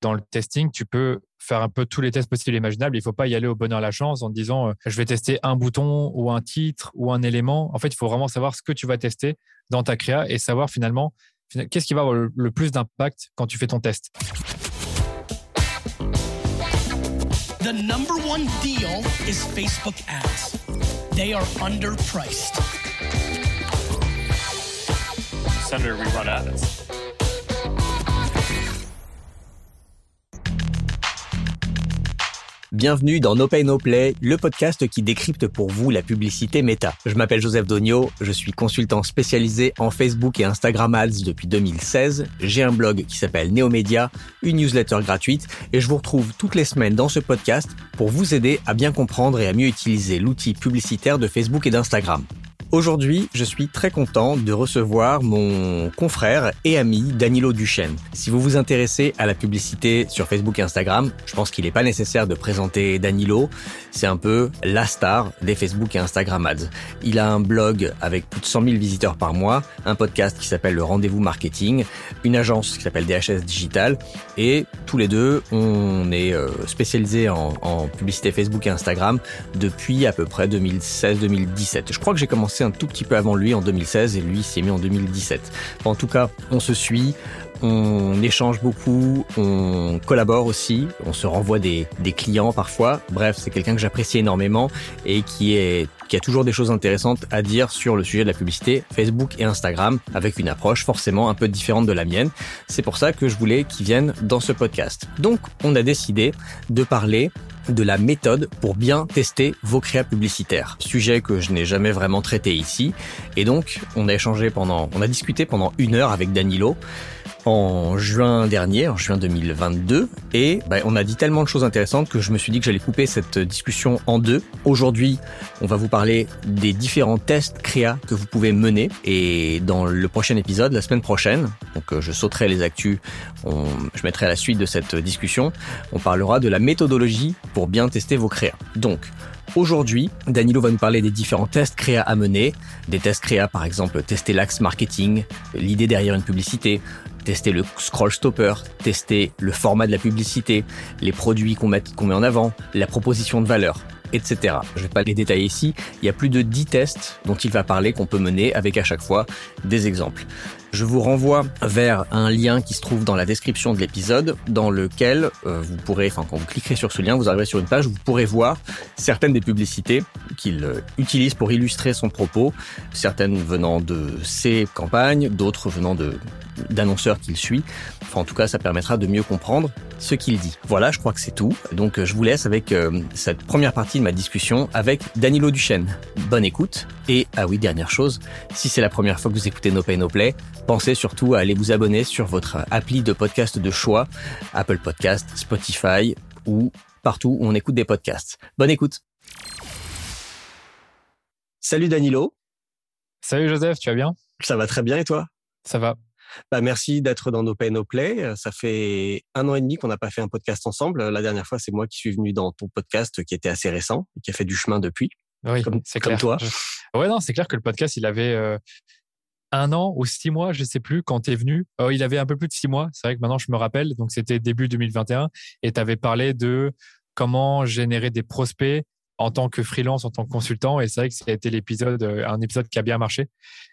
dans le testing, tu peux faire un peu tous les tests possibles et imaginables. Il ne faut pas y aller au bonheur la chance en disant euh, je vais tester un bouton ou un titre ou un élément. En fait, il faut vraiment savoir ce que tu vas tester dans ta créa et savoir finalement qu'est-ce qui va avoir le plus d'impact quand tu fais ton test. The number one deal is Facebook ads. They are underpriced. Senator, we run ads. Bienvenue dans No Pay No Play, le podcast qui décrypte pour vous la publicité méta. Je m'appelle Joseph Dogno, je suis consultant spécialisé en Facebook et Instagram Ads depuis 2016. J'ai un blog qui s'appelle Neomedia, une newsletter gratuite et je vous retrouve toutes les semaines dans ce podcast pour vous aider à bien comprendre et à mieux utiliser l'outil publicitaire de Facebook et d'Instagram. Aujourd'hui, je suis très content de recevoir mon confrère et ami Danilo Duchesne. Si vous vous intéressez à la publicité sur Facebook et Instagram, je pense qu'il n'est pas nécessaire de présenter Danilo. C'est un peu la star des Facebook et Instagram ads. Il a un blog avec plus de 100 000 visiteurs par mois, un podcast qui s'appelle Le Rendez-vous Marketing, une agence qui s'appelle DHS Digital et tous les deux, on est euh, spécialisés en, en publicité Facebook et Instagram depuis à peu près 2016-2017. Je crois que j'ai commencé un tout petit peu avant lui en 2016 et lui s'est mis en 2017. en tout cas, on se suit, on échange beaucoup, on collabore aussi, on se renvoie des, des clients parfois. Bref, c'est quelqu'un que j'apprécie énormément et qui est qui a toujours des choses intéressantes à dire sur le sujet de la publicité Facebook et Instagram avec une approche forcément un peu différente de la mienne. C'est pour ça que je voulais qu'il vienne dans ce podcast. Donc, on a décidé de parler de la méthode pour bien tester vos créas publicitaires. Sujet que je n'ai jamais vraiment traité ici. Et donc, on a échangé pendant, on a discuté pendant une heure avec Danilo en juin dernier, en juin 2022, et bah, on a dit tellement de choses intéressantes que je me suis dit que j'allais couper cette discussion en deux. Aujourd'hui, on va vous parler des différents tests créa que vous pouvez mener, et dans le prochain épisode, la semaine prochaine, donc euh, je sauterai les actus, je mettrai à la suite de cette discussion, on parlera de la méthodologie pour bien tester vos créas. Donc, Aujourd'hui, Danilo va nous parler des différents tests créa à mener. Des tests créa, par exemple, tester l'axe marketing, l'idée derrière une publicité, tester le scroll stopper, tester le format de la publicité, les produits qu'on met, met en avant, la proposition de valeur etc. Je vais pas les détailler ici. Il y a plus de 10 tests dont il va parler qu'on peut mener avec à chaque fois des exemples. Je vous renvoie vers un lien qui se trouve dans la description de l'épisode, dans lequel euh, vous pourrez, enfin quand vous cliquerez sur ce lien, vous arriverez sur une page où vous pourrez voir certaines des publicités qu'il euh, utilise pour illustrer son propos, certaines venant de ses campagnes, d'autres venant de d'annonceurs qu'il suit. Enfin, en tout cas, ça permettra de mieux comprendre ce qu'il dit. Voilà, je crois que c'est tout. Donc, je vous laisse avec euh, cette première partie de ma discussion avec Danilo Duchesne. Bonne écoute. Et, ah oui, dernière chose, si c'est la première fois que vous écoutez No Pay No Play, pensez surtout à aller vous abonner sur votre appli de podcast de choix, Apple Podcast, Spotify ou partout où on écoute des podcasts. Bonne écoute. Salut Danilo. Salut Joseph, tu vas bien? Ça va très bien et toi? Ça va. Bah, merci d'être dans nos Pay No Play. Ça fait un an et demi qu'on n'a pas fait un podcast ensemble. La dernière fois, c'est moi qui suis venu dans ton podcast qui était assez récent et qui a fait du chemin depuis. Oui, c'est clair. Comme toi. Ouais, non, c'est clair que le podcast, il avait euh, un an ou six mois, je ne sais plus, quand tu venu. Oh, il avait un peu plus de six mois, c'est vrai que maintenant je me rappelle. Donc c'était début 2021 et tu avais parlé de comment générer des prospects en tant que freelance, en tant que consultant. Et c'est vrai que ça l'épisode, euh, un épisode qui a bien marché.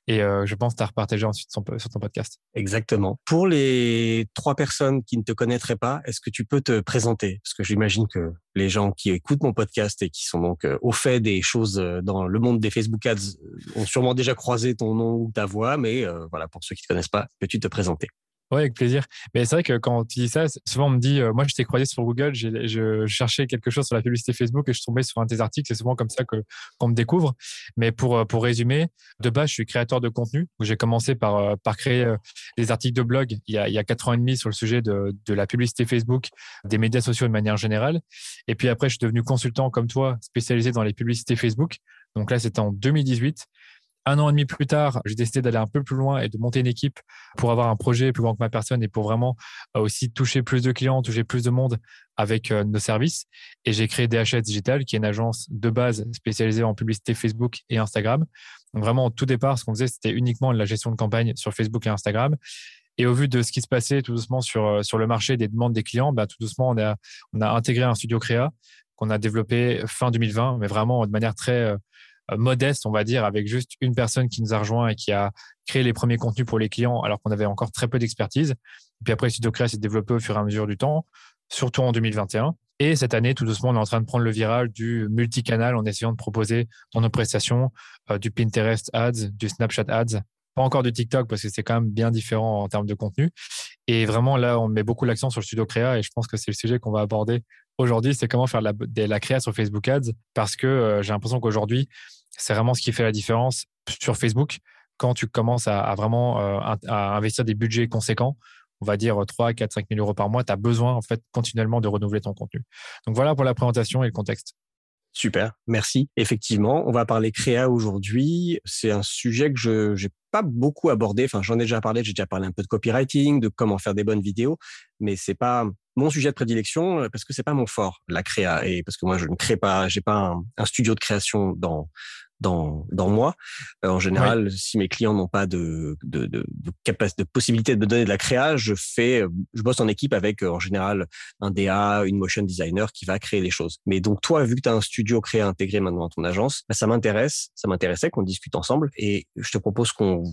Et euh, je pense que tu as repartagé ensuite sur ton podcast. Exactement. Pour les trois personnes qui ne te connaîtraient pas, est-ce que tu peux te présenter? Parce que j'imagine que les gens qui écoutent mon podcast et qui sont donc euh, au fait des choses dans le monde des Facebook Ads ont sûrement déjà croisé ton nom ou ta voix. Mais voilà, pour ceux qui ne te connaissent pas, peux-tu te présenter? Oui, avec plaisir. Mais c'est vrai que quand tu dis ça, souvent on me dit, euh, moi je t'ai croisé sur Google, je cherchais quelque chose sur la publicité Facebook et je tombais sur un de tes articles. C'est souvent comme ça que qu'on me découvre. Mais pour euh, pour résumer, de base, je suis créateur de contenu. J'ai commencé par euh, par créer des articles de blog il y a il y a quatre ans et demi sur le sujet de de la publicité Facebook, des médias sociaux de manière générale. Et puis après, je suis devenu consultant comme toi, spécialisé dans les publicités Facebook. Donc là, c'était en 2018. Un an et demi plus tard, j'ai décidé d'aller un peu plus loin et de monter une équipe pour avoir un projet plus grand que ma personne et pour vraiment euh, aussi toucher plus de clients, toucher plus de monde avec euh, nos services. Et j'ai créé DHS Digital, qui est une agence de base spécialisée en publicité Facebook et Instagram. Donc vraiment, au tout départ, ce qu'on faisait, c'était uniquement la gestion de campagne sur Facebook et Instagram. Et au vu de ce qui se passait tout doucement sur, sur le marché des demandes des clients, bah, tout doucement, on a, on a intégré un studio créa qu'on a développé fin 2020, mais vraiment de manière très modeste, on va dire, avec juste une personne qui nous a rejoint et qui a créé les premiers contenus pour les clients alors qu'on avait encore très peu d'expertise. Puis après, créa s'est développé au fur et à mesure du temps, surtout en 2021. Et cette année, tout doucement, on est en train de prendre le virage du multicanal en essayant de proposer dans nos prestations euh, du Pinterest Ads, du Snapchat Ads, pas encore du TikTok parce que c'est quand même bien différent en termes de contenu. Et vraiment, là, on met beaucoup l'accent sur le studio créa et je pense que c'est le sujet qu'on va aborder aujourd'hui, c'est comment faire la, la créa sur Facebook Ads parce que euh, j'ai l'impression qu'aujourd'hui, c'est vraiment ce qui fait la différence sur Facebook quand tu commences à, vraiment euh, investir des budgets conséquents on va dire 3, 4, 5 000 euros par mois, tu as besoin en fait continuellement de renouveler ton contenu. Donc voilà pour la présentation et le contexte. Super, merci. Effectivement, on va parler créa aujourd'hui. C'est un sujet que je n'ai pas beaucoup abordé. Enfin, j'en ai déjà parlé. J'ai déjà parlé un peu de copywriting, de comment faire des bonnes vidéos, mais c'est pas mon sujet de prédilection euh, parce que c'est pas mon fort, la créa, et parce que moi je ne crée pas, j'ai pas un, un, studio de création dans dans, dans moi. Euh, en général, si mes clients n'ont pas de, de, de, de, capacité, de possibilité de me donner de la créa, je fais, je bosse en équipe avec euh, en général un DA, une motion designer qui va créer les choses. Mais donc toi, vu que tu as un studio créé intégré maintenant dans ton agence, bah, ça m'intéresse, ça m'intéressait qu'on discute ensemble. Et je te propose qu'on,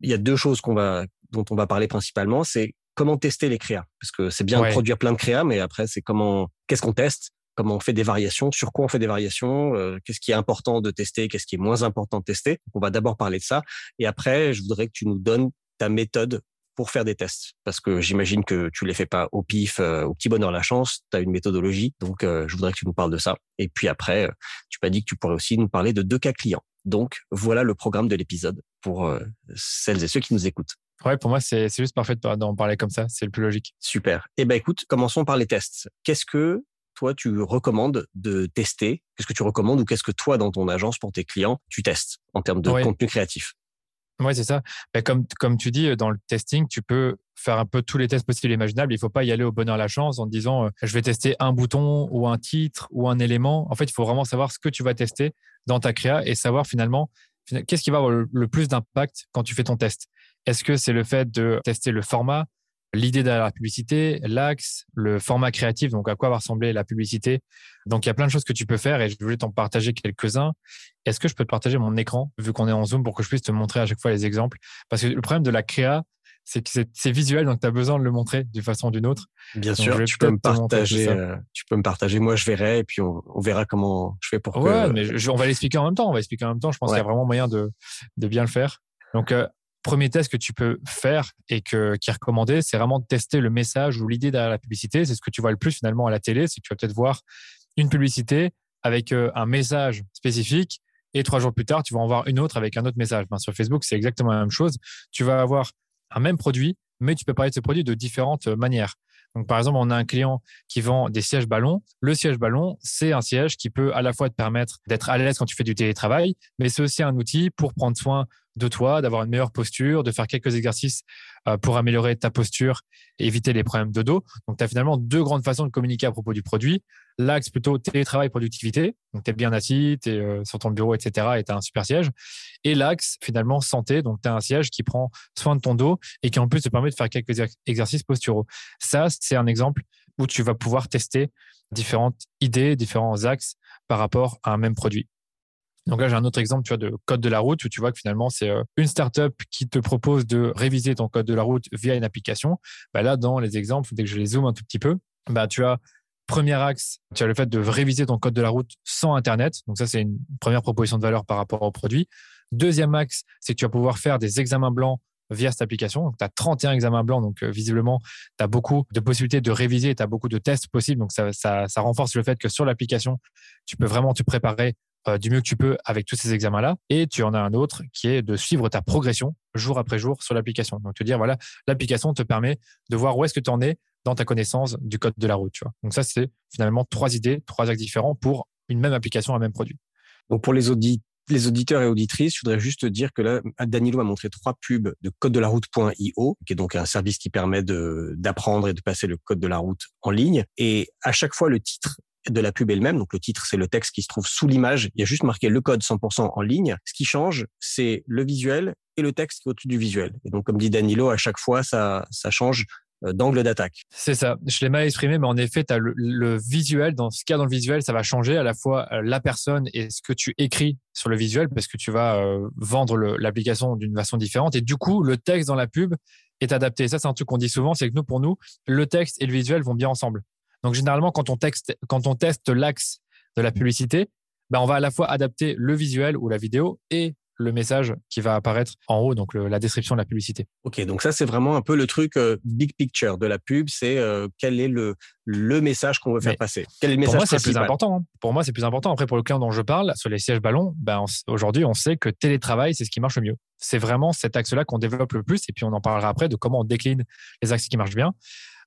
il y a deux choses qu'on va, dont on va parler principalement, c'est comment tester les créas. Parce que c'est bien de produire plein de créas, mais après, c'est comment, qu'est-ce qu'on teste? Comment on fait des variations, sur quoi on fait des variations, euh, qu'est-ce qui est important de tester, qu'est-ce qui est moins important de tester. on va d'abord parler de ça. Et après, je voudrais que tu nous donnes ta méthode pour faire des tests. Parce que j'imagine que tu les fais pas au pif, euh, au petit bonheur la chance. Tu as une méthodologie. Donc, euh, je voudrais que tu nous parles de ça. Et puis après, tu m'as dit que tu pourrais aussi nous parler de deux cas clients. Donc, voilà le programme de l'épisode pour celles et ceux qui nous écoutent. Ouais, pour moi, c'est juste parfait d'en parler comme ça. C'est le plus logique. Super. Eh ben, écoute, commençons par les tests. Qu'est-ce que toi, tu recommandes de tester? Qu'est-ce que tu recommandes ou qu'est-ce que toi, dans ton agence, pour tes clients, tu testes en termes de contenu créatif? Oui, c'est ça. Ben, comme, comme tu dis, dans le testing, tu peux faire un peu tous les tests possibles et imaginables. Il ne faut pas y aller au bonheur la chance en disant euh, je vais tester un bouton ou un titre ou un élément. En fait, il faut vraiment savoir ce que tu vas tester dans ta créa et savoir finalement qu'est-ce qui va avoir le plus d'impact quand tu fais ton test? Est-ce que c'est le fait de tester le format, l'idée derrière la publicité, l'axe, le format créatif, donc à quoi va ressembler la publicité. Donc il y a plein de choses que tu peux faire et je voulais t'en partager quelques-uns. Est-ce que je peux te partager mon écran vu qu'on est en Zoom pour que je puisse te montrer à chaque fois les exemples? Parce que le problème de la créa, c'est que c'est visuel, donc tu as besoin de le montrer d'une façon ou d'une autre. Bien sûr, tu peux me partager. Euh, tu peux me partager. Moi, je verrai et puis on, verra comment je fais pour. Ouais, mais on va l'expliquer en même temps. On va expliquer en même temps. Je pense qu'il y a vraiment moyen de, de bien le faire. Donc, euh, premier test que tu peux faire et que, qui est recommandé, c'est vraiment de tester le message ou l'idée derrière la publicité. C'est ce que tu vois le plus finalement à la télé, c'est que tu vas peut-être voir une publicité avec euh, un message spécifique et trois jours plus tard, tu vas en voir une autre avec un autre message. Ben, sur Facebook, c'est exactement la même chose. Tu vas avoir un même produit, mais tu peux parler de ce produit de différentes manières. Donc, par exemple, on a un client qui vend des sièges ballons. Le siège ballon, c'est un siège qui peut à la fois te permettre d'être à l'aise quand tu fais du télétravail, mais c'est aussi un outil pour prendre soin de toi, d'avoir une meilleure posture, de faire quelques exercices euh, pour améliorer ta posture et éviter les problèmes de dos. Donc, tu as finalement deux grandes façons de communiquer à propos du produit. L'axe plutôt télétravail, productivité. Donc, tu es bien assis, tu es euh, sur ton bureau, etc. et tu as un super siège. Et l'axe, finalement, santé. Donc, tu as un siège qui prend soin de ton dos et qui en plus te permet de faire quelques exercices posturaux. Ça, c'est un exemple où tu vas pouvoir tester différentes idées, différents axes par rapport à un même produit. Donc là, j'ai un autre exemple, tu vois, de code de la route où tu vois que finalement, c'est euh, une startup qui te propose de réviser ton code de la route via une application. Bah là, dans les exemples, dès que je les zoome un tout petit peu, bah, tu as premier axe, tu as le fait de réviser ton code de la route sans Internet. Donc ça, c'est une première proposition de valeur par rapport au produit. Deuxième axe, c'est que tu vas pouvoir faire des examens blancs via cette application. Donc, tu as 31 examens blancs. Donc, euh, visiblement, tu as beaucoup de possibilités de réviser. Tu as beaucoup de tests possibles. Donc, ça, ça, ça renforce le fait que sur l'application, tu peux vraiment te préparer euh, du mieux que tu peux avec tous ces examens-là. Et tu en as un autre qui est de suivre ta progression jour après jour sur l'application. Donc, te dire, voilà, l'application te permet de voir où est-ce que tu en es dans ta connaissance du code de la route. Donc, ça, c'est finalement trois idées, trois axes différents pour une même application, un même produit. Donc, pour les auditeurs et auditrices, je voudrais juste dire que là, Danilo a montré trois pubs de code de la route.io, qui est donc un service qui permet d'apprendre et de passer le code de la route en ligne. Et à chaque fois, le titre de la pub est le même. Donc le titre, c'est le texte qui se trouve sous l'image. Il y a juste marqué le code 100% en ligne. Ce qui change, c'est le visuel et le texte qui est au-dessus du visuel. Et donc, comme dit Danilo, à chaque fois, ça, ça change euh, d'angle d'attaque. C'est ça. Je l'ai mal exprimé, mais en effet, tu le, visuel. Dans ce cas, dans le visuel, ça va changer à la fois euh, la personne et ce que tu écris sur le visuel, parce que tu vas euh, vendre l'application d'une façon différente. Et du coup, le texte dans la pub est adapté. Ça, c'est un truc qu'on dit souvent, c'est que nous, pour nous, le texte et le visuel vont bien ensemble. Donc, généralement, quand on, texte, quand on teste l'axe de la publicité, ben, on va à la fois adapter le visuel ou la vidéo et le message qui va apparaître en haut, donc la description de la publicité. Ok, donc ça c'est vraiment un peu le truc euh, big picture de la pub, c'est euh, quel est le, le message qu'on veut faire passer? Quel est le message Pour moi c'est plus important. Hein. Pour moi c'est plus important. Après pour le client dont je parle, sur les sièges ballons, ben, aujourd'hui on sait que télétravail c'est ce qui marche le mieux. C'est vraiment cet axe-là qu'on développe le plus et puis on en parlera après de comment on décline les axes qui marchent bien.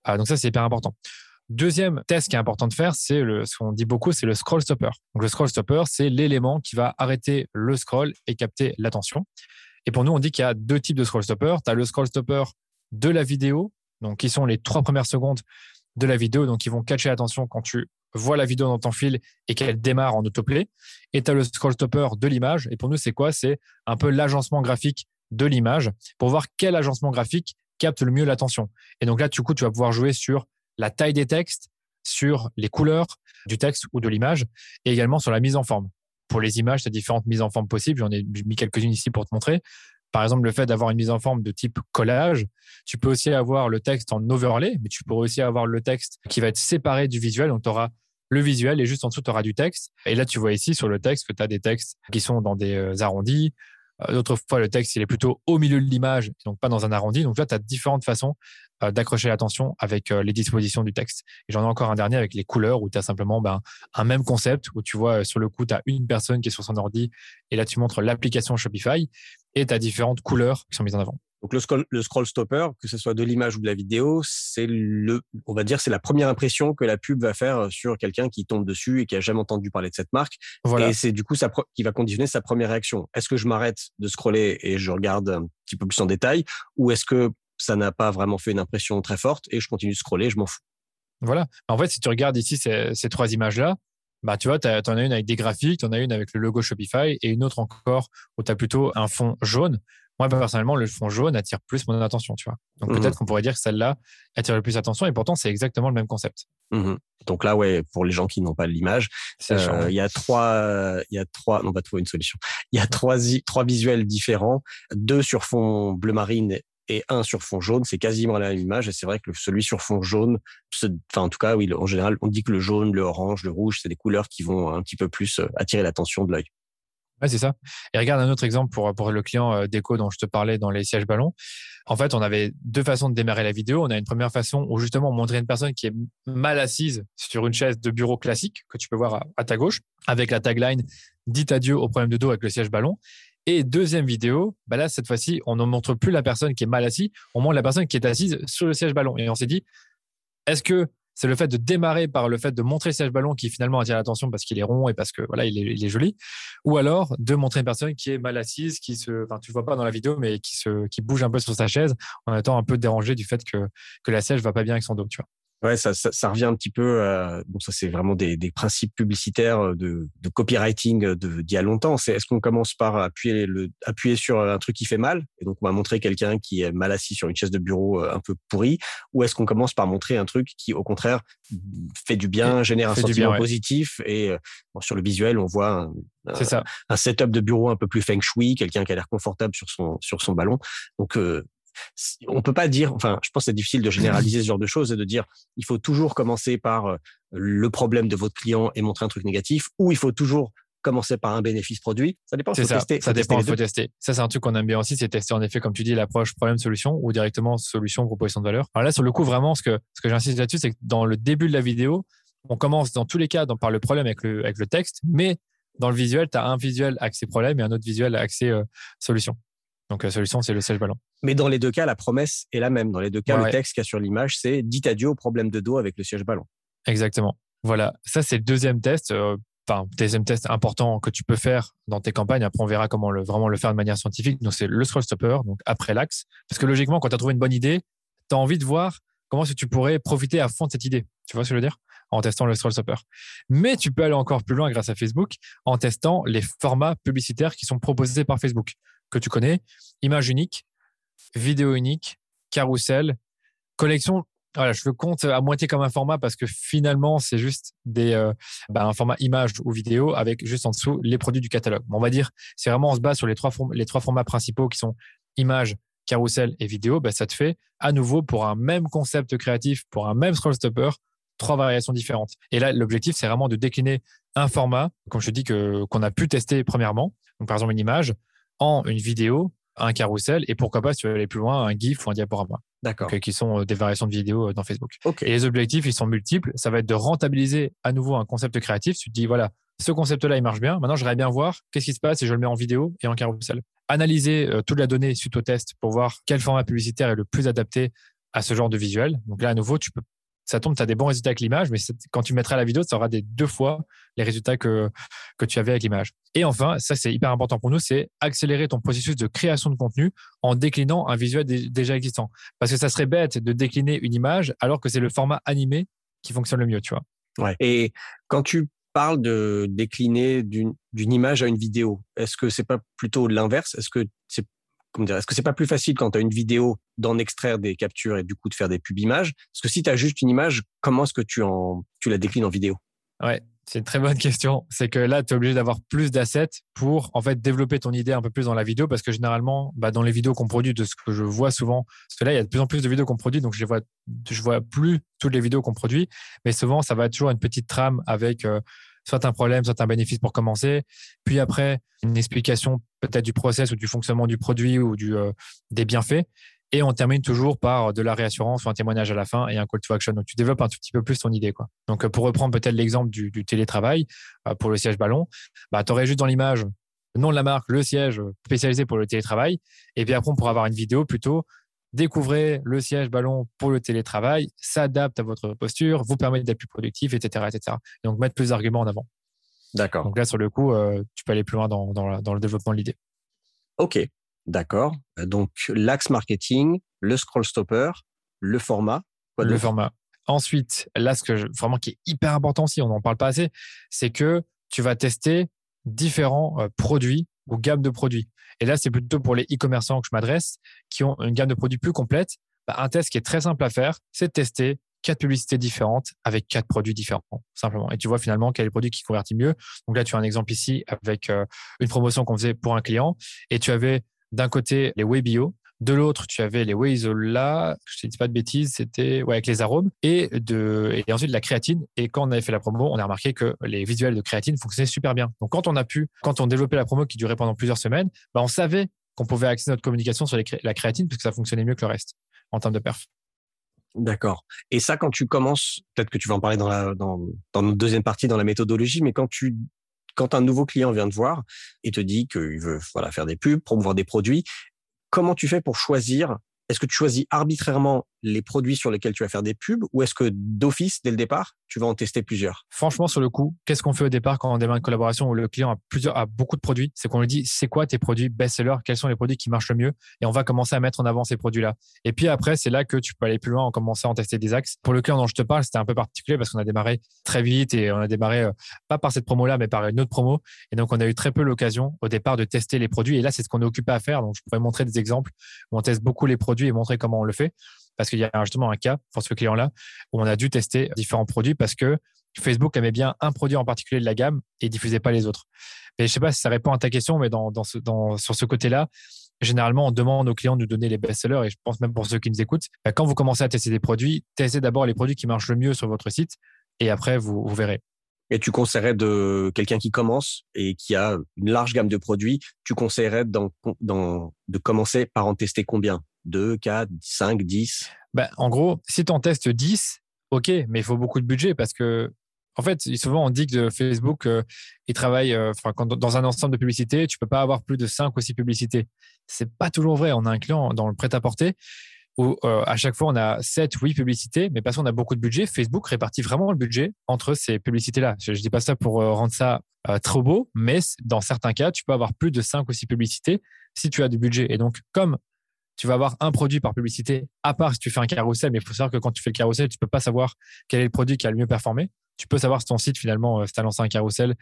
Euh, donc ça c'est hyper important. Deuxième test qui est important de faire, c'est le, ce qu'on dit beaucoup, c'est le scroll stopper. Donc le scroll stopper, c'est l'élément qui va arrêter le scroll et capter l'attention. Et pour nous, on dit qu'il y a deux types de scroll stopper. Tu as le scroll stopper de la vidéo, donc qui sont les trois premières secondes de la vidéo, donc qui vont catcher l'attention quand tu vois la vidéo dans ton fil et qu'elle démarre en autoplay. Et tu as le scroll stopper de l'image. Et pour nous, c'est quoi? C'est un peu l'agencement graphique de l'image pour voir quel agencement graphique capte le mieux l'attention. Et donc là, du coup, tu vas pouvoir jouer sur la taille des textes, sur les couleurs du texte ou de l'image, et également sur la mise en forme. Pour les images, tu as différentes mises en forme possibles. J'en ai mis quelques-unes ici pour te montrer. Par exemple, le fait d'avoir une mise en forme de type collage. Tu peux aussi avoir le texte en overlay, mais tu pourrais aussi avoir le texte qui va être séparé du visuel. Donc, tu auras le visuel et juste en dessous, tu auras du texte. Et là, tu vois ici sur le texte que tu as des textes qui sont dans des euh, arrondis. Euh, d'autres fois, le texte, il est plutôt au milieu de l'image, donc pas dans un arrondi. Donc là, tu as différentes façons euh, d'accrocher l'attention avec euh, les dispositions du texte. Et j'en ai encore un dernier avec les couleurs où tu as simplement ben, un même concept où tu vois euh, sur le coup, tu as une personne qui est sur son ordi et là tu montres l'application Shopify et tu as différentes couleurs qui sont mises en avant. Donc le scroll, le scroll stopper, que ce soit de l'image ou de la vidéo, c'est le, on va dire, c'est la première impression que la pub va faire sur quelqu'un qui tombe dessus et qui a jamais entendu parler de cette marque. Voilà. Et c'est du coup ça qui va conditionner sa première réaction. Est-ce que je m'arrête de scroller et je regarde un petit peu plus en détail, ou est-ce que ça n'a pas vraiment fait une impression très forte et je continue de scroller, je m'en fous? Voilà. En fait, si tu regardes ici ces, trois images-là, bah, tu vois, tu en as une avec des graphiques, tu en as une avec le logo Shopify et une autre encore où tu as plutôt un fond jaune. Moi, personnellement, le fond jaune attire plus mon attention, tu vois. Donc, mmh peut-être qu'on pourrait dire que celle-là attire le plus attention et pourtant, c'est exactement le même concept. Mmh Donc là, ouais, pour les gens qui n'ont pas l'image, euh, il y a trois, il y a trois, on va trouver une solution. Il y a trois, trois visuels différents, deux sur fond bleu marine et un sur fond jaune, c'est quasiment la même image. Et c'est vrai que celui sur fond jaune, enfin en tout cas, oui, en général, on dit que le jaune, le orange, le rouge, c'est des couleurs qui vont un petit peu plus euh, attirer l'attention de l'œil. Ouais, c'est ça. Et regarde un autre exemple pour, pour le client euh, déco dont je te parlais dans les sièges ballons. En fait, on avait deux façons de démarrer la vidéo. On a une première façon où justement on montrait une personne qui est mal assise sur une chaise de bureau classique que tu peux voir à, ta gauche avec la tagline Dites adieu au problème de dos avec le siège ballon. Et deuxième vidéo, bah là, cette fois-ci, on ne montre plus la personne qui est mal assise, on montre la personne qui est assise sur le siège ballon. Et on s'est dit, est-ce que c'est le fait de démarrer par le fait de montrer siège ballon qui finalement attire l'attention parce qu'il est rond et parce que voilà, il est, joli, ou alors de montrer une personne qui est mal assise, qui se, enfin, tu vois pas dans la vidéo, mais qui se, qui bouge un peu sur sa chaise en étant un peu dérangé du fait que, que la siège va pas bien avec son dos, tu vois. Ouais, ça, ça, ça, revient un petit peu. Euh, bon, ça c'est vraiment des, des, principes publicitaires euh, de, de copywriting de d'il y a longtemps. C'est est-ce qu'on commence par appuyer le appuyer sur un truc qui fait mal et donc on va montrer quelqu'un qui est mal assis sur une chaise de bureau euh, un peu pourrie, ou est-ce qu'on commence par montrer un truc qui au contraire fait du bien, génère un sentiment positif et bon, sur le visuel on voit un, ça. un, setup de bureau un peu plus feng shui, quelqu'un qui a l'air confortable sur son sur son ballon. Donc on peut pas dire, enfin, je pense que c'est difficile de généraliser ce genre de choses et de dire, il faut toujours commencer par euh, le problème de votre client et montrer un truc négatif, ou il faut toujours commencer par un bénéfice produit. Ça dépend. Faut ça. Tester, ça dépend. Il faut tester. Ça, c'est un truc qu'on aime bien aussi, c'est tester en effet, comme tu dis, l'approche problème-solution ou directement solution proposition de valeur. Alors là, sur le coup, vraiment, ce que ce que j'insiste là-dessus, c'est que dans le début de la vidéo, on commence dans tous les cas par le problème avec le avec le texte, mais dans le visuel, tu as un visuel accès problème et un autre visuel accès euh, solution. Donc la solution, c'est le siège ballon. Mais dans les deux cas, la promesse est la même. Dans les deux cas, le texte qu'il y a sur l'image, c'est dites adieu au problème de dos avec le siège ballon. Exactement. Voilà, ça c'est le deuxième test. Euh, enfin, deuxième test important que tu peux faire dans tes campagnes. Après, on verra comment le, vraiment le faire de manière scientifique. Donc, c'est le scroll stopper, donc après l'axe. Parce que logiquement, quand tu as trouvé une bonne idée, tu as envie de voir comment est-ce que tu pourrais profiter à fond de cette idée. Tu vois ce que je veux dire? En testant le scroll stopper. Mais tu peux aller encore plus loin grâce à Facebook en testant les formats publicitaires qui sont proposés par Facebook, que tu connais, image unique, vidéo unique, carrousel, collection. Voilà, je le compte à moitié comme un format parce que finalement, c'est juste des, euh, bah, un format image ou vidéo avec juste en dessous les produits du catalogue. On va dire, c'est vraiment on se base sur les trois, les trois formats principaux qui sont image, carrousel et vidéo. Bah, ça te fait à nouveau pour un même concept créatif, pour un même scroll stopper, trois variations différentes. Et là, l'objectif, c'est vraiment de décliner un format, comme je te dis, que, qu'on a pu tester premièrement. Donc, par exemple, une image en une vidéo, un carrousel et pourquoi pas, si tu veux aller plus loin, un GIF ou un diaporama. D'accord. qui sont euh, des variations de vidéos euh, dans Facebook. Et les objectifs, ils sont multiples. Ça va être de rentabiliser à nouveau un concept créatif. Tu te dis, voilà, ce concept-là, il marche bien. Maintenant, j'aimerais bien voir qu'est-ce qui se passe si je le mets en vidéo et en carrousel. Analyser euh, toute la donnée suite au test pour voir quel format publicitaire est le plus adapté à ce genre de visuel. Donc là, à nouveau, tu peux ça tombe, tu as des bons résultats avec l'image, mais quand tu mettras la vidéo, ça aura deux fois les résultats que, que tu avais avec l'image. Et enfin, ça c'est hyper important pour nous, c'est accélérer ton processus de création de contenu en déclinant un visuel déjà existant. Parce que ça serait bête de décliner une image alors que c'est le format animé qui fonctionne le mieux, tu vois. Ouais. Et quand tu parles de décliner d'une image à une vidéo, est-ce que c'est pas plutôt l'inverse? Est-ce que c'est est-ce que c'est pas plus facile quand tu as une vidéo d'en extraire des captures et du coup de faire des pub images? Parce que si tu as juste une image, comment est-ce que tu, en, tu la déclines en vidéo? Ouais, c'est une très bonne question. C'est que là, tu es obligé d'avoir plus d'assets pour en fait développer ton idée un peu plus dans la vidéo parce que généralement, bah, dans les vidéos qu'on produit, de ce que je vois souvent, parce que là, il y a de plus en plus de vidéos qu'on produit, donc je ne vois, je vois plus toutes les vidéos qu'on produit, mais souvent, ça va être toujours une petite trame avec euh, soit un problème, soit un bénéfice pour commencer. Puis après, une explication peut-être du process ou du fonctionnement du produit ou du, euh, des bienfaits. Et on termine toujours par de la réassurance ou un témoignage à la fin et un call to action. Donc, tu développes un tout petit peu plus ton idée. Quoi. Donc, euh, pour reprendre peut-être l'exemple du, télétravail euh, pour le siège ballon, bah, tu aurais juste dans l'image le nom de la marque, le siège spécialisé pour le télétravail. Et puis après, on pourra avoir une vidéo plutôt découvrez le siège ballon pour le télétravail, s'adapte à votre posture, vous permet d'être plus productif, etc., etc. donc mettre plus d'arguments en avant. D'accord. Donc là, sur le coup, euh, tu peux aller plus loin dans, le développement de l'idée. Ok, d'accord. Donc l'axe marketing, le scroll stopper, le format. le format. Ensuite, là, ce que vraiment qui est hyper important aussi, on n'en parle pas assez, c'est que tu vas tester différents euh, produits ou gammes de produits. Et là, c'est plutôt pour les e-commerçants que je m'adresse, qui ont une gamme de produits plus complète. Bah, un test qui est très simple à faire, c'est de tester quatre publicités différentes avec quatre produits différents, simplement. Et tu vois finalement quel est le produit qui convertit mieux. Donc là, tu as un exemple ici avec euh, une promotion qu'on faisait pour un client. Et tu avais d'un côté les whey bio, de l'autre, tu avais les whey isola, je ne dis pas de bêtises, c'était avec les arômes, et, de, ensuite de la créatine. Et quand on avait fait la promo, on a remarqué que les visuels de créatine fonctionnaient super bien. Donc quand on a pu, quand on développait la promo qui durait pendant plusieurs semaines, bah, on savait qu'on pouvait axer notre communication sur la créatine parce que ça fonctionnait mieux que le reste en termes de perf. D'accord. Et ça, quand tu commences, peut-être que tu vas en parler dans, la, dans, dans notre deuxième partie, dans la méthodologie, mais quand tu quand un nouveau client vient te voir et te dit qu'il veut voilà, faire des pubs, promouvoir des produits, comment tu fais pour choisir? Est-ce que tu choisis arbitrairement les produits sur lesquels tu vas faire des pubs ou est-ce que d'office, dès le départ, tu vas en tester plusieurs? Franchement, sur le coup, qu'est-ce qu'on fait au départ quand on démarre une collaboration où le client a, plusieurs, a beaucoup de produits? C'est qu'on lui dit, c'est quoi tes produits best-sellers? Quels sont les produits qui marchent le mieux? Et on va commencer à mettre en avant ces produits-là. Et puis après, c'est là que tu peux aller plus loin en commençant à en tester des axes. Pour le client dont je te parle, c'était un peu particulier parce qu'on a démarré très vite et on a démarré euh, pas par cette promo-là, mais par une autre promo. Et donc, on a eu très peu l'occasion au départ de tester les produits. Et là, c'est ce qu'on est occupé à faire. Donc, je pourrais montrer des exemples où on teste beaucoup les produits et montrer comment on le fait parce qu'il y a justement un cas pour ce client-là où on a dû tester différents produits parce que Facebook aimait bien un produit en particulier de la gamme et diffusait pas les autres. Mais je sais pas si ça répond à ta question, mais sur ce côté-là, généralement, on demande aux clients de nous donner les best-sellers et je pense même pour ceux qui nous écoutent, bah, quand vous commencez à tester des produits, testez d'abord les produits qui marchent le mieux sur votre site et après, vous, verrez. Et tu conseillerais de quelqu'un qui commence et qui a une large gamme de produits, tu conseillerais de commencer par en tester combien? 2, 4, 5, 10 ben, En gros, si tu en testes 10, OK, mais il faut beaucoup de budget parce que, en fait, souvent on dit que Facebook, euh, il travaille euh, dans un ensemble de publicités, tu peux pas avoir plus de 5 ou 6 publicités. C'est pas toujours vrai. On a un client dans le prêt-à-porter où euh, à chaque fois on a 7, 8 publicités, mais parce qu'on a beaucoup de budget, Facebook répartit vraiment le budget entre ces publicités-là. Je ne dis pas ça pour rendre ça trop beau, mais dans certains cas, tu peux avoir plus de 5 ou 6 publicités si tu as du budget. Et donc, comme tu vas avoir un produit par publicité, à part si tu fais un carrousel, mais il faut savoir que quand tu fais le carrousel, tu peux pas savoir quel est le produit qui a le mieux performé tu peux savoir sur ton site finalement, euh, si tu as lancé un carrousel euh,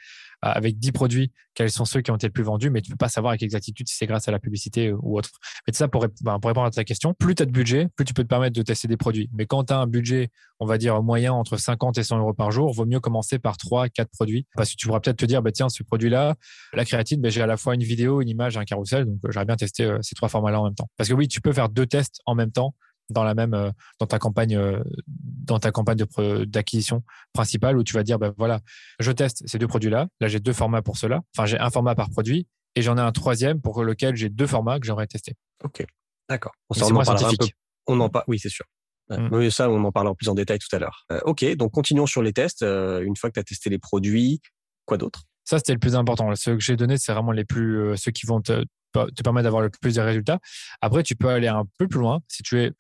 avec 10 produits, quels sont ceux qui ont été le plus vendus, mais tu ne peux pas savoir avec exactitude si c'est grâce à la publicité euh, ou autre. Mais ça, pour, ben, pour répondre à ta question, plus tu as de budget, plus tu peux te permettre de tester des produits. Mais quand tu as un budget, on va dire moyen entre 50 et 100 euros par jour, vaut mieux commencer par 3, 4 produits. Parce que tu pourras peut-être te dire, bah, tiens, ce produit-là, la créatine, bah, j'ai à la fois une vidéo, une image, un carrousel, donc j'aurais bien testé ces trois formats-là en même temps. Parce que oui, tu peux faire deux tests en même temps dans la même euh, dans ta campagne euh, dans ta campagne d'acquisition principale où tu vas dire ben voilà je teste ces deux produits là là j'ai deux formats pour cela. Enfin j'ai un format par produit et j'en ai un troisième pour lequel j'ai deux formats que j'aimerais tester. Ok. D'accord. On, en parlera un peu on en parle oui c'est sûr. Mmh. ça on en parlera plus en détail tout à l'heure. Euh, ok. Donc continuons sur les tests. Une fois que tu as testé les produits quoi d'autre? Ça, c'était le plus important. Ceux que j'ai donnés, c'est vraiment les plus, ceux qui vont te, te permet d'avoir le plus de résultats. Après, tu peux aller un peu plus loin. Si tu es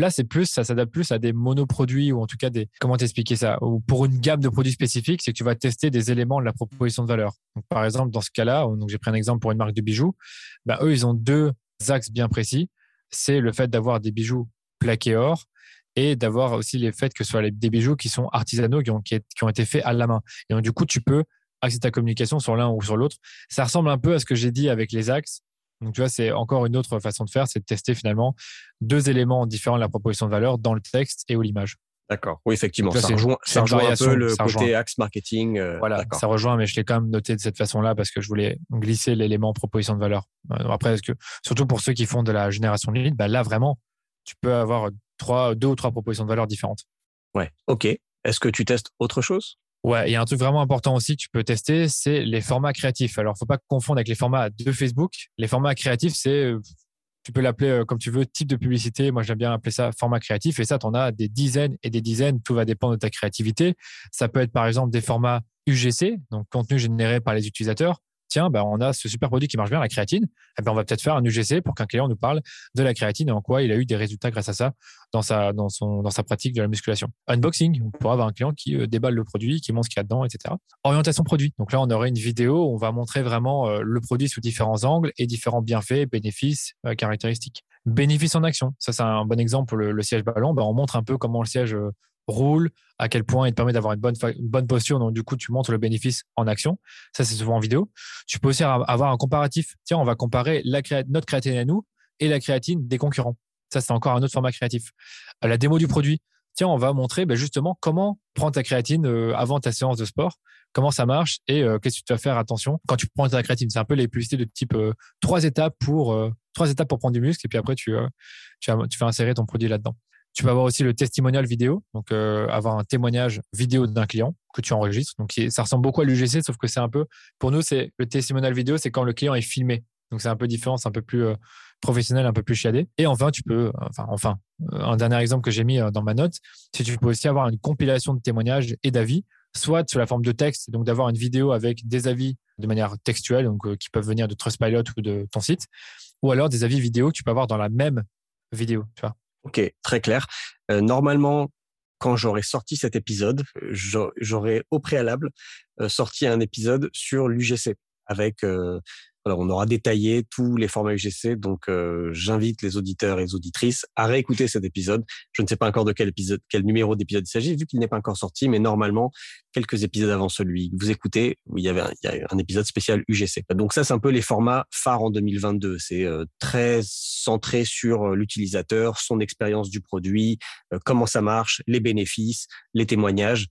là, c'est plus, ça s'adapte plus à des monoproduits ou en tout cas des, comment t'expliquer ça? Ou pour une gamme de produits spécifiques, c'est que tu vas tester des éléments de la proposition de valeur. Par exemple, dans ce cas-là, j'ai pris un exemple pour une marque de bijoux, bah, eux, ils ont deux axes bien précis. C'est le fait d'avoir des bijoux plaqués or et d'avoir aussi les faits que ce soit des bijoux qui sont artisanaux, qui ont, qui ont été faits à la main. Et donc, du coup, tu peux axer ta communication sur l'un ou sur l'autre. Ça ressemble un peu à ce que j'ai dit avec les axes. Donc, tu vois, c'est encore une autre façon de faire, c'est de tester finalement deux éléments différents de la proposition de valeur dans le texte et ou l'image. D'accord. Oui, effectivement. ça rejoint, ça rejoint un peu le côté axe marketing. Euh, voilà, ça rejoint, mais je l'ai quand même noté de cette façon-là parce que je voulais glisser l'élément proposition de valeur. Euh, après, que, surtout pour ceux qui font de la génération de leads, bah là, vraiment, tu peux avoir trois, deux ou trois propositions de valeur différentes. Ouais. OK. Est-ce que tu testes autre chose? Ouais, il y a un truc vraiment important aussi que tu peux tester, c'est les formats créatifs. Alors, faut pas confondre avec les formats de Facebook. Les formats créatifs, c'est, euh, tu peux l'appeler euh, comme tu veux, type de publicité. Moi, j'aime bien appeler ça format créatif. Et ça, tu en as des dizaines et des dizaines. Tout va dépendre de ta créativité. Ça peut être, par exemple, des formats UGC, donc contenu généré par les utilisateurs tiens, bah, on a ce super produit qui marche bien, la créatine, eh ben, on va peut-être faire un UGC pour qu'un client nous parle de la créatine et en quoi il a eu des résultats grâce à ça dans sa, pratique de la musculation. Unboxing, on pourra avoir un client qui euh, déballe le produit, qui montre ce qu'il y a dedans, etc. Orientation produit. Donc là, on aurait une vidéo où on va montrer vraiment euh, le produit sous différents angles et différents bienfaits, bénéfices, euh, caractéristiques. Bénéfices en action. Ça, c'est un bon exemple le, siège ballon. Ben, on montre un peu comment le siège roule, à quel point il te permet d'avoir une bonne, bonne posture. Donc, du coup, tu montres le bénéfice en action. Ça, c'est souvent en vidéo. Tu peux aussi avoir un comparatif. Tiens, on va comparer notre créatine à nous et la créatine des concurrents. Ça, c'est encore un autre format créatif. La démo du produit. Tiens, on va montrer ben, justement comment prendre ta créatine euh, avant ta séance de sport, comment ça marche et euh, qu'est-ce que tu dois faire attention quand tu prends ta créatine. C'est un peu les publicités de type euh, trois étapes pour trois étapes pour prendre du muscle et puis après tu, tu, tu fais insérer ton produit là-dedans. Tu peux avoir aussi le testimonial vidéo, donc euh, avoir un témoignage vidéo d'un client que tu enregistres. Donc ça ressemble beaucoup à l'UGC, sauf que c'est un peu, pour nous, c'est le testimonial vidéo, c'est quand le client est filmé. Donc c'est un peu différent, c'est un peu plus euh, professionnel, un peu plus chiadé. Et enfin, tu peux, enfin, enfin, euh, un dernier exemple que j'ai mis dans ma note, c'est que tu peux aussi avoir une compilation de témoignages et d'avis, soit sous la forme de texte, donc d'avoir une vidéo avec des avis de manière textuelle, donc qui peuvent venir de Trustpilot ou de ton site, ou alors des avis vidéo que tu peux avoir dans la même vidéo, tu vois. Ok, très clair. Euh, normalement, quand j'aurais sorti cet épisode, j'aurais au préalable euh, sorti un épisode sur l'UGC avec euh, on aura détaillé tous les formats UGC, donc euh, j'invite les auditeurs et les auditrices à réécouter cet épisode. Je ne sais pas encore de quel numéro d'épisode il s'agit, vu qu'il n'est pas encore sorti, mais normalement, quelques épisodes avant celui que vous écoutez, il y avait un, il y épisode spécial UGC. Donc ça, c'est un peu les formats phares en 2022. C'est euh, très centré sur euh, l'utilisateur, son expérience du produit, comment ça marche, les bénéfices, les témoignages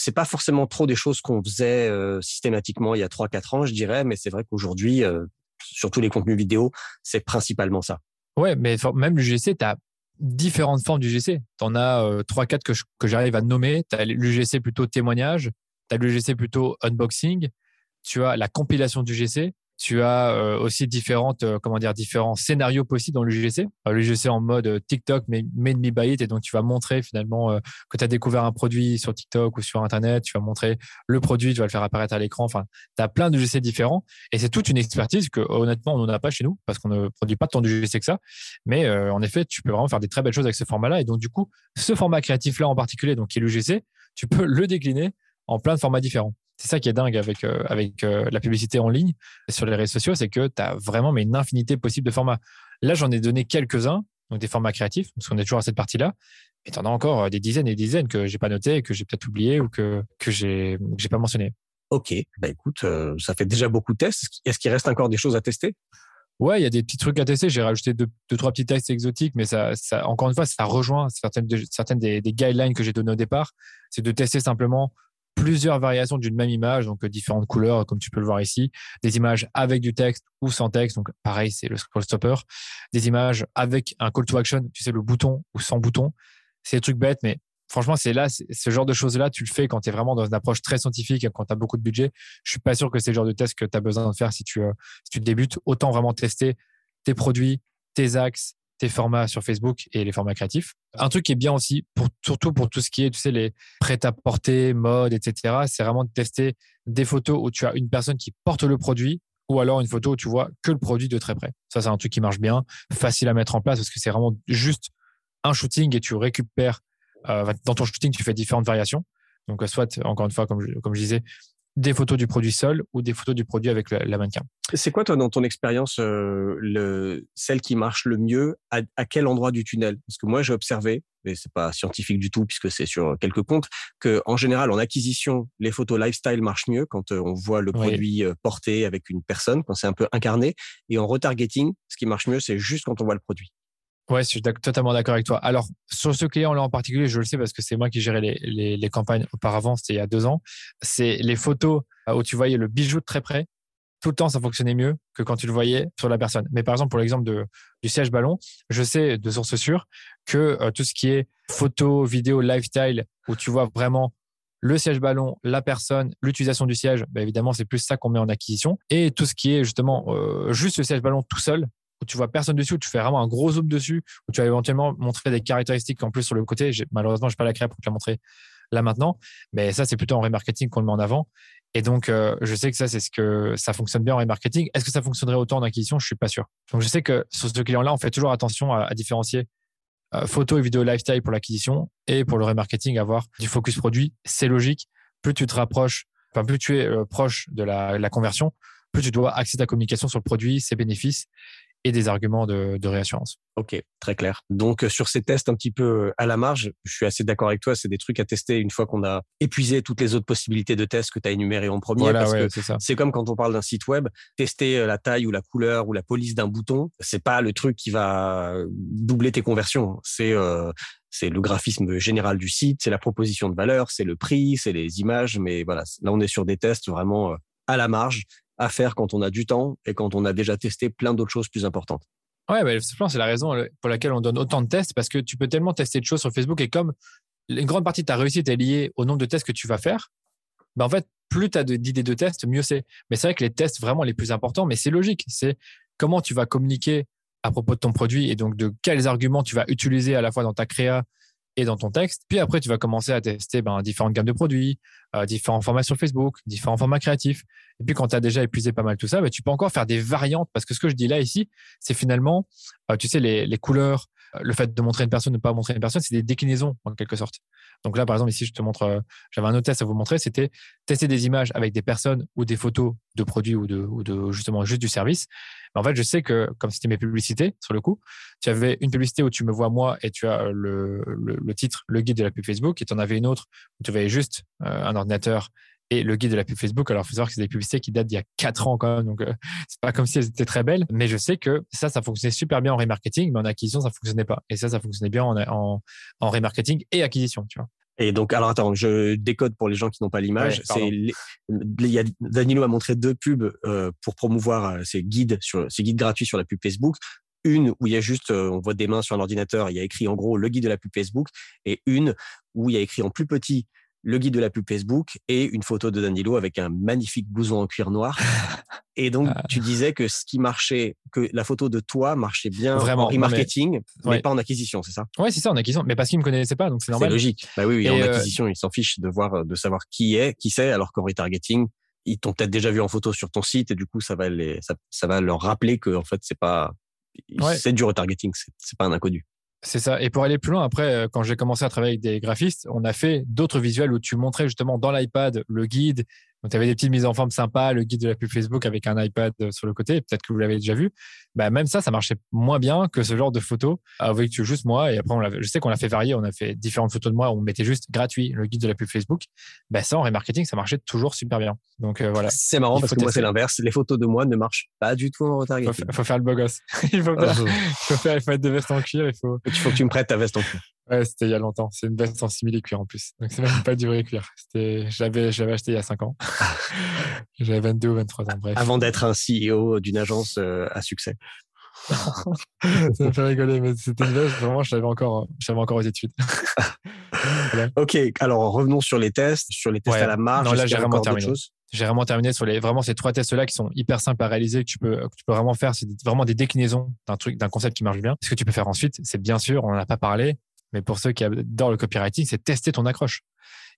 c'est pas forcément trop des choses qu'on faisait euh, systématiquement il y a 3-4 ans, je dirais, mais c'est vrai qu'aujourd'hui, euh, surtout les contenus vidéo, c'est principalement ça. Ouais, mais même l'UGC, tu as différentes formes d'UGC. Tu en as 3-4 euh, que, que j'arrive à nommer. Tu as l'UGC plutôt témoignage, tu as l'UGC plutôt unboxing, tu as la compilation d'UGC, tu as euh, aussi différentes, euh, comment dire, différents scénarios possibles dans l'UGC. Euh, L'UGC en mode TikTok, mais made me buy it. Et donc, tu vas montrer finalement que tu as découvert un produit sur TikTok ou sur Internet. Tu vas montrer le produit, tu vas le faire apparaître à l'écran. Enfin, tu as plein d'UGC différents. Et c'est toute une expertise que, honnêtement, on n'en a pas chez nous parce qu'on ne produit pas tant d'UGC que ça. Mais en effet, tu peux vraiment faire des très belles choses avec ce format-là. Et donc, du coup, ce format créatif-là en particulier, donc qui est l'UGC, tu peux le décliner en plein de formats différents. C'est ça qui est dingue avec, euh, avec euh, la publicité en ligne sur les réseaux sociaux, c'est que tu as vraiment mais une infinité possible de formats. Là, j'en ai donné quelques-uns, donc des formats créatifs, parce qu'on est toujours à cette partie-là. Mais tu en as encore des dizaines et des dizaines que j'ai pas noté, que j'ai peut-être oublié ou que, que j'ai pas mentionné. Ok, bah écoute, ça fait déjà beaucoup de tests. Est-ce qu'il reste encore des choses à tester? Ouais, il y a des petits trucs à tester. J'ai rajouté deux, trois petits tests exotiques, mais ça, ça, encore une fois, ça rejoint certaines, certaines des, des guidelines que j'ai données au départ. C'est de tester simplement plusieurs variations d'une même image, donc euh, différentes couleurs, comme tu peux le voir ici, des images avec du texte ou sans texte, donc pareil, c'est le scroll stopper, des images avec un call to action, tu sais, le bouton ou sans bouton. C'est des trucs bêtes, mais franchement, c'est là, ce genre de choses-là, tu le fais quand tu es vraiment dans une approche très scientifique quand tu as beaucoup de budget. Je suis pas sûr que c'est le genre de test que tu as besoin de faire si tu, euh, si tu débutes. Autant vraiment tester tes produits, tes axes, tes formats sur Facebook et les formats créatifs. Un truc qui est bien aussi, pour, surtout pour tout ce qui est, tu sais, les prêt-à-porter, mode, etc., c'est vraiment de tester des photos où tu as une personne qui porte le produit ou alors une photo où tu vois que le produit de très près. Ça, c'est un truc qui marche bien, facile à mettre en place parce que c'est vraiment juste un shooting et tu récupères euh, dans ton shooting, tu fais différentes variations. Donc, soit, encore une fois, comme je disais, des photos du produit seul ou des photos du produit avec la, mannequin. C'est quoi, toi, dans ton expérience, euh, le, celle qui marche le mieux à, quel endroit du tunnel? Parce que moi, j'ai observé, mais c'est pas scientifique du tout puisque c'est sur quelques comptes, que en général, en acquisition, les photos lifestyle marchent mieux quand euh, on voit le produit porté avec une personne, quand c'est un peu incarné. Et en retargeting, ce qui marche mieux, c'est juste quand on voit le produit. Ouais, je suis totalement d'accord avec toi. Alors, sur ce client-là en particulier, je le sais parce que c'est moi qui gérais les, les, les campagnes auparavant, c'était il y a deux ans. C'est les photos euh, où tu voyais le bijou de très près. Tout le temps, ça fonctionnait mieux que quand tu le voyais sur la personne. Mais par exemple, pour l'exemple du siège ballon, je sais de source sûre que euh, tout ce qui est photo, vidéo, lifestyle, où tu vois vraiment le siège ballon, la personne, l'utilisation du siège, bah évidemment, c'est plus ça qu'on met en acquisition. Et tout ce qui est justement euh, juste le siège ballon tout seul, où tu vois personne dessus, où tu fais vraiment un gros zoom dessus, où tu vas éventuellement montrer des caractéristiques en plus sur le côté. Malheureusement, je n'ai pas la créa pour te la montrer là maintenant, mais ça, c'est plutôt en remarketing qu'on le met en avant. Et donc, euh, je sais que ça, c'est ce que ça fonctionne bien en remarketing. Est-ce que ça fonctionnerait autant en acquisition? Je suis pas sûr. Donc, je sais que sur ce client-là, on fait toujours attention à, différencier euh, photo et vidéo lifestyle pour l'acquisition et pour le remarketing, avoir du focus produit. C'est logique. Plus tu te rapproches, enfin, plus tu es euh, proche de la, la conversion, plus tu dois axer ta communication sur le produit, ses bénéfices et des arguments de, réassurance. Ok, très clair. Donc euh, sur ces tests un petit peu euh, à la marge, je suis assez d'accord avec toi, c'est des trucs à tester une fois qu'on a épuisé toutes les autres possibilités de tests que tu as énumérées en premier. Voilà, parce c'est comme quand on parle d'un site web, tester euh, la taille ou la couleur ou la police d'un bouton, c'est pas le truc qui va doubler tes conversions. C'est c'est le graphisme général du site, c'est la proposition de valeur, c'est le prix, c'est les images, mais voilà, là on est sur des tests vraiment à la marge à faire quand on a du temps et quand on a déjà testé plein d'autres choses plus importantes. Ouais, bah, c'est la raison euh, pour laquelle on donne autant de tests parce que tu peux tellement tester de choses sur Facebook et comme une grande partie de ta réussite est liée au nombre de tests que tu vas faire, bah en fait, plus tu as d'idées de tests, mieux c'est. Mais c'est vrai que les tests vraiment les plus importants, mais c'est logique, c'est comment tu vas communiquer à propos de ton produit et donc de quels arguments tu vas utiliser à la fois dans ta créa et dans ton texte. Puis après, tu vas commencer à tester ben, différentes gammes de produits, euh, différents formats sur Facebook, différents formats créatifs. Et puis, quand tu as déjà épuisé pas mal tout ça, ben, tu peux encore faire des variantes. Parce que ce que je dis là, ici, c'est finalement, euh, tu sais, les, couleurs, euh, le fait de montrer une personne, ou ne pas montrer une personne, c'est des déclinaisons en quelque sorte. Donc là, par exemple, ici, je te montre, j'avais un autre test à vous montrer, c'était tester des images avec des personnes ou des photos de produits ou de, justement juste du service. En fait, je sais que comme c'était mes publicités, sur le coup, tu avais une publicité où tu me vois moi et tu as le, le, titre, le guide de la pub Facebook, et tu en avais une autre où tu avais juste euh, un ordinateur et le guide de la pub Facebook. Alors, il faut savoir que c'est des publicités qui datent d'il y a quatre ans quand même, donc euh, c'est pas comme si elles étaient très belles. Mais je sais que ça, ça fonctionnait super bien en remarketing, mais en acquisition, ça fonctionnait pas. Et ça, ça fonctionnait bien en, en, en remarketing et acquisition, tu vois. Et donc, alors attends, je décode pour les gens qui n'ont pas l'image. c'est Danilo a montré deux pubs euh, pour promouvoir euh, ses guides sur ses guides gratuits sur la pub Facebook. Une où il y a juste, euh, on voit des mains sur un ordinateur, il y a écrit en gros le guide de la pub Facebook, et une où il y a écrit en plus petit le guide de la pub Facebook et une photo de Danilo avec un magnifique blouson en cuir noir. Et donc, ah. tu disais que ce qui marchait, que la photo de toi marchait bien Vraiment, en remarketing, mais, pas en acquisition, c'est ça? Oui, c'est ça, en acquisition. Mais parce qu'il me connaissait pas, donc c'est normal. C'est logique. Bah oui, oui en euh, acquisition, ils s'en fichent de voir, de savoir qui est, qui c'est, alors qu'en retargeting, ils t'ont peut-être déjà vu en photo sur ton site et du coup, ça va les, ça, va leur rappeler que en fait, c'est pas, c'est du retargeting, c'est pas un inconnu. C'est ça. Et pour aller plus loin, après, euh, quand j'ai commencé à travailler avec des graphistes, on a fait d'autres visuels où tu montrais justement dans l'iPad le guide Donc, tu avais des petites mises en forme sympas, le guide de la pub Facebook avec un iPad euh, sur le côté. Peut-être que vous l'avez déjà vu. Bah, même ça, ça marchait moins bien que ce genre de photos avec juste moi. Et après, on je sais qu'on l'a fait varier. On a fait différentes photos de moi. On mettait juste gratuit le guide de la pub Facebook. Bah, ça, en remarketing, ça marchait toujours super bien. Donc, euh, voilà. C'est marrant parce que moi, c'est l'inverse. Les photos de moi ne marchent pas du tout en retargeting. Il faut, faire le beau gosse. il faut, faire, faut faire, il faut mettre de veste en cuir. Il faut... Il faut que tu me prêtes ta veste en cuir. Ouais, c'était il y a longtemps. C'est une veste en simili cuir en plus. Donc, c'est même pas du vrai cuir. J'avais, j'avais acheté il y a 5 ans. J'avais 22 ou 23 ans. Bref. Avant d'être un CEO d'une agence euh, à succès. ça me fait rigoler, mais c'était une veste. Vraiment, je l'avais encore, j'avais encore aux études. Ok. Alors, revenons sur les tests, sur les tests à la marge. Non, là, j'ai vraiment terminé. J'ai vraiment terminé sur les, vraiment ces trois tests-là qui sont hyper simples à réaliser, que tu peux, que tu peux vraiment faire. C'est vraiment des déclinaisons d'un truc, d'un concept qui marche bien. Ce que tu peux faire ensuite, c'est bien sûr, on n'en a pas parlé, mais pour ceux qui adorent le copywriting, c'est tester ton accroche.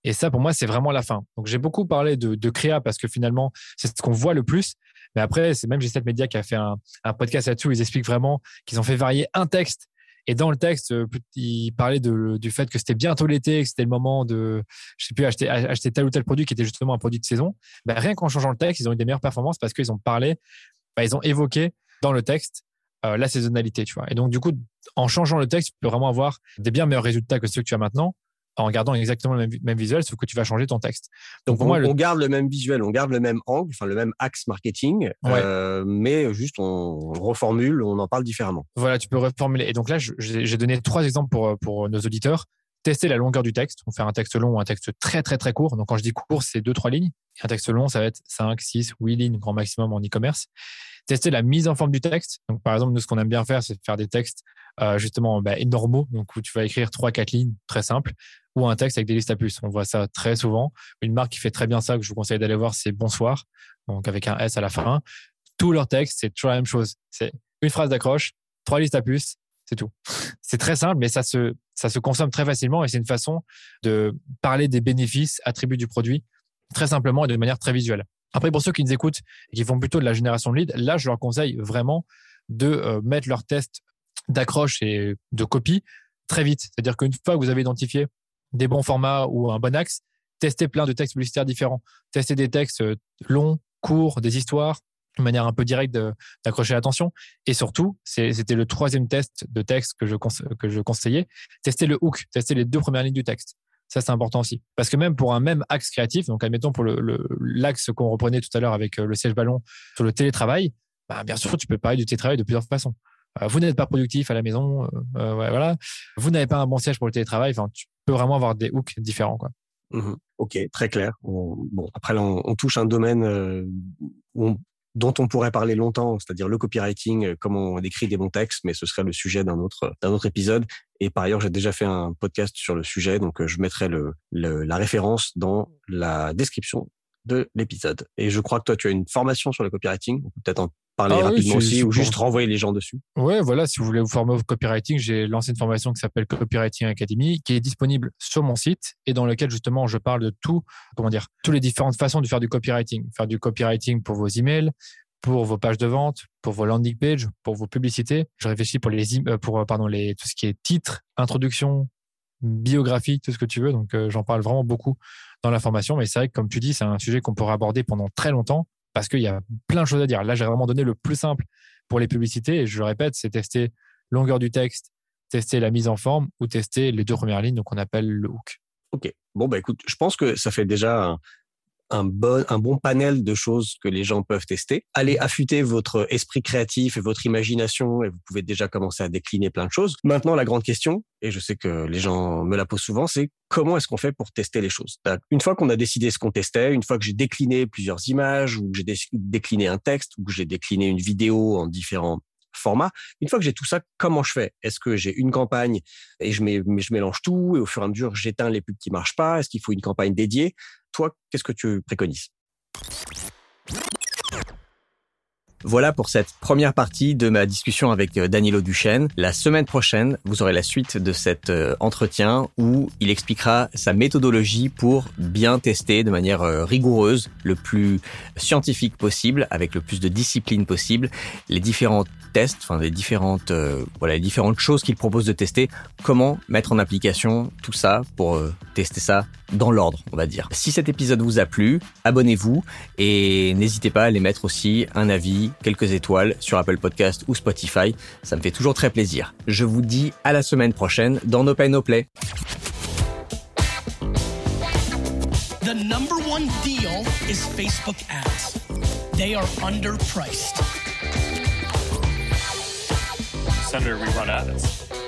Et ça, pour moi, c'est vraiment la fin. Donc, j'ai beaucoup parlé de, créa parce que finalement, c'est ce qu'on voit le plus. Mais après, c'est même G7 Media qui a fait un, podcast là-dessus où ils expliquent vraiment qu'ils ont fait varier un texte. Et dans le texte, euh, ils parlaient du fait que c'était bientôt l'été, que c'était le moment de, je sais plus, acheter, tel ou tel produit qui était justement un produit de saison. Ben, rien qu'en changeant le texte, ils ont eu des meilleures performances parce qu'ils ont parlé, ben, ils ont évoqué dans le texte euh, la saisonnalité, tu vois. Et donc, du coup, en changeant le texte, tu peux vraiment avoir des bien meilleurs résultats que ceux que tu as maintenant en gardant exactement le même, visuel, sauf que tu vas changer ton texte. Donc, pour on, moi, on garde le même visuel, on garde le même angle, enfin le même axe marketing, euh, mais juste on reformule, on en parle différemment. Voilà, tu peux reformuler. Et donc là, j'ai donné trois exemples pour, pour nos auditeurs. Tester la longueur du texte, on fait un texte long ou un texte très très très court. Donc quand je dis court, c'est deux trois lignes. un texte long, ça va être 5, 6, 8 lignes grand maximum en e-commerce. Tester la mise en forme du texte. Donc par exemple, nous ce qu'on aime bien faire, c'est faire des textes euh, justement bah, normaux, donc où tu vas écrire trois quatre lignes très simples ou un texte avec des listes à puces. On voit ça très souvent. Une marque qui fait très bien ça, que je vous conseille d'aller voir, c'est Bonsoir, donc avec un S à la fin. Tous leurs textes, c'est toujours la même chose. C'est une phrase d'accroche, trois listes à puces, c'est tout. C'est très simple, mais ça se, ça se consomme très facilement et c'est une façon de parler des bénéfices, attributs du produit, très simplement et de manière très visuelle. Après, pour ceux qui nous écoutent et qui font plutôt de la génération de leads, là, je leur conseille vraiment de euh, mettre leurs tests d'accroche et de copie très vite. C'est-à-dire qu'une fois que vous avez identifié des bons formats ou un bon axe, tester plein de textes publicitaires différents, tester des textes euh, longs, courts, des histoires, de manière un peu directe d'accrocher l'attention. Et surtout, c'était le troisième test de texte que je, que je conseillais, tester le hook, tester les deux premières lignes du texte. Ça, c'est important aussi. Parce que même pour un même axe créatif, donc admettons pour l'axe qu'on reprenait tout à l'heure avec euh, le siège ballon sur le télétravail, bah, bien sûr, tu peux parler du télétravail de plusieurs façons. Euh, vous n'êtes pas productif à la maison, voilà. Vous n'avez pas un bon siège pour le télétravail. Tu peux vraiment avoir des hooks différents. Quoi. Mmh ok, très clair. bon, après, là, on, touche un domaine euh, dont on pourrait parler longtemps, c'est-à-dire le copywriting, euh, comment on écrit des bons textes, mais ce serait le sujet d'un autre, d'un autre épisode. Et par ailleurs, j'ai déjà fait un podcast sur le sujet, donc euh, je mettrai le, la référence dans la description de l'épisode. Et je crois que toi, tu as une formation sur le copywriting. Peut-être parler ah rapidement aussi ou juste renvoyer les gens dessus. Ouais, voilà, si vous voulez vous former au copywriting, j'ai lancé une formation qui s'appelle Copywriting Academy qui est disponible sur mon site et dans lequel justement je parle de tout, comment dire, toutes les différentes façons de faire du copywriting. Faire du copywriting pour vos emails, pour vos pages de vente, pour vos landing pages, pour vos publicités. Je réfléchis pour les euh, pour pardon les tout ce qui est titre, introduction, biographie, tout ce que tu veux. Donc euh, j'en parle vraiment beaucoup dans la formation, mais c'est vrai que comme tu dis, c'est un sujet qu'on pourrait aborder pendant très longtemps parce qu'il y a plein de choses à dire. Là, j'ai vraiment donné le plus simple pour les publicités. Et je le répète, c'est tester longueur du texte, tester la mise en forme ou tester les deux premières lignes, donc on appelle le hook. Ok. Bon, bah écoute, je pense que ça fait déjà bon, un bon panel de choses que les gens peuvent tester. Allez affûter votre esprit créatif et votre imagination et vous pouvez déjà commencer à décliner plein de choses. Maintenant, la grande question, et je sais que les gens me la posent souvent, c'est comment est-ce qu'on fait pour tester les choses? Une fois qu'on a décidé ce qu'on testait, une fois que j'ai décliné plusieurs images ou que j'ai décliné un texte ou que j'ai décliné une vidéo en différents formats. Une fois que j'ai tout ça, comment je fais? Est-ce que j'ai une campagne et je, mets, je mélange tout et au fur et à mesure j'éteins les pubs qui marchent pas? Est-ce qu'il faut une campagne dédiée? Toi, qu'est-ce que tu préconises? Voilà pour cette première partie de ma discussion avec euh, Danilo Duchesne. La semaine prochaine, vous aurez la suite de cet euh, entretien où il expliquera sa méthodologie pour bien tester de manière euh, rigoureuse, le plus scientifique possible, avec le plus de discipline possible, les différents tests, enfin les différentes, voilà, les différentes choses qu'il propose de tester, comment mettre en application tout ça pour tester ça dans l'ordre, on va dire. Si cet épisode vous a plu, abonnez-vous et n'hésitez pas à aller mettre aussi un avis, quelques étoiles sur Apple Podcast ou Spotify. Ça me fait toujours très plaisir. Je vous dis à la semaine prochaine dans No Pay No Play. The number one deal is Facebook ads. They are underpriced. Senator, we run ads.